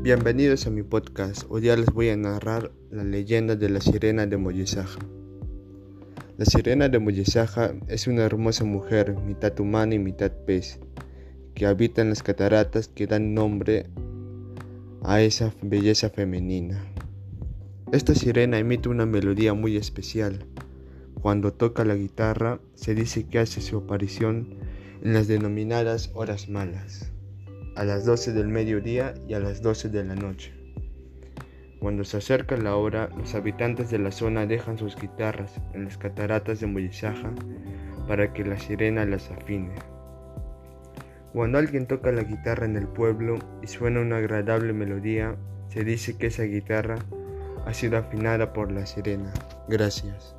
Bienvenidos a mi podcast. Hoy día les voy a narrar la leyenda de la sirena de Moyesaja. La sirena de Moyesaja es una hermosa mujer, mitad humana y mitad pez, que habita en las cataratas que dan nombre a esa belleza femenina. Esta sirena emite una melodía muy especial. Cuando toca la guitarra, se dice que hace su aparición en las denominadas horas malas a las 12 del mediodía y a las 12 de la noche. Cuando se acerca la hora, los habitantes de la zona dejan sus guitarras en las cataratas de Moyisaja para que la sirena las afine. Cuando alguien toca la guitarra en el pueblo y suena una agradable melodía, se dice que esa guitarra ha sido afinada por la sirena. Gracias.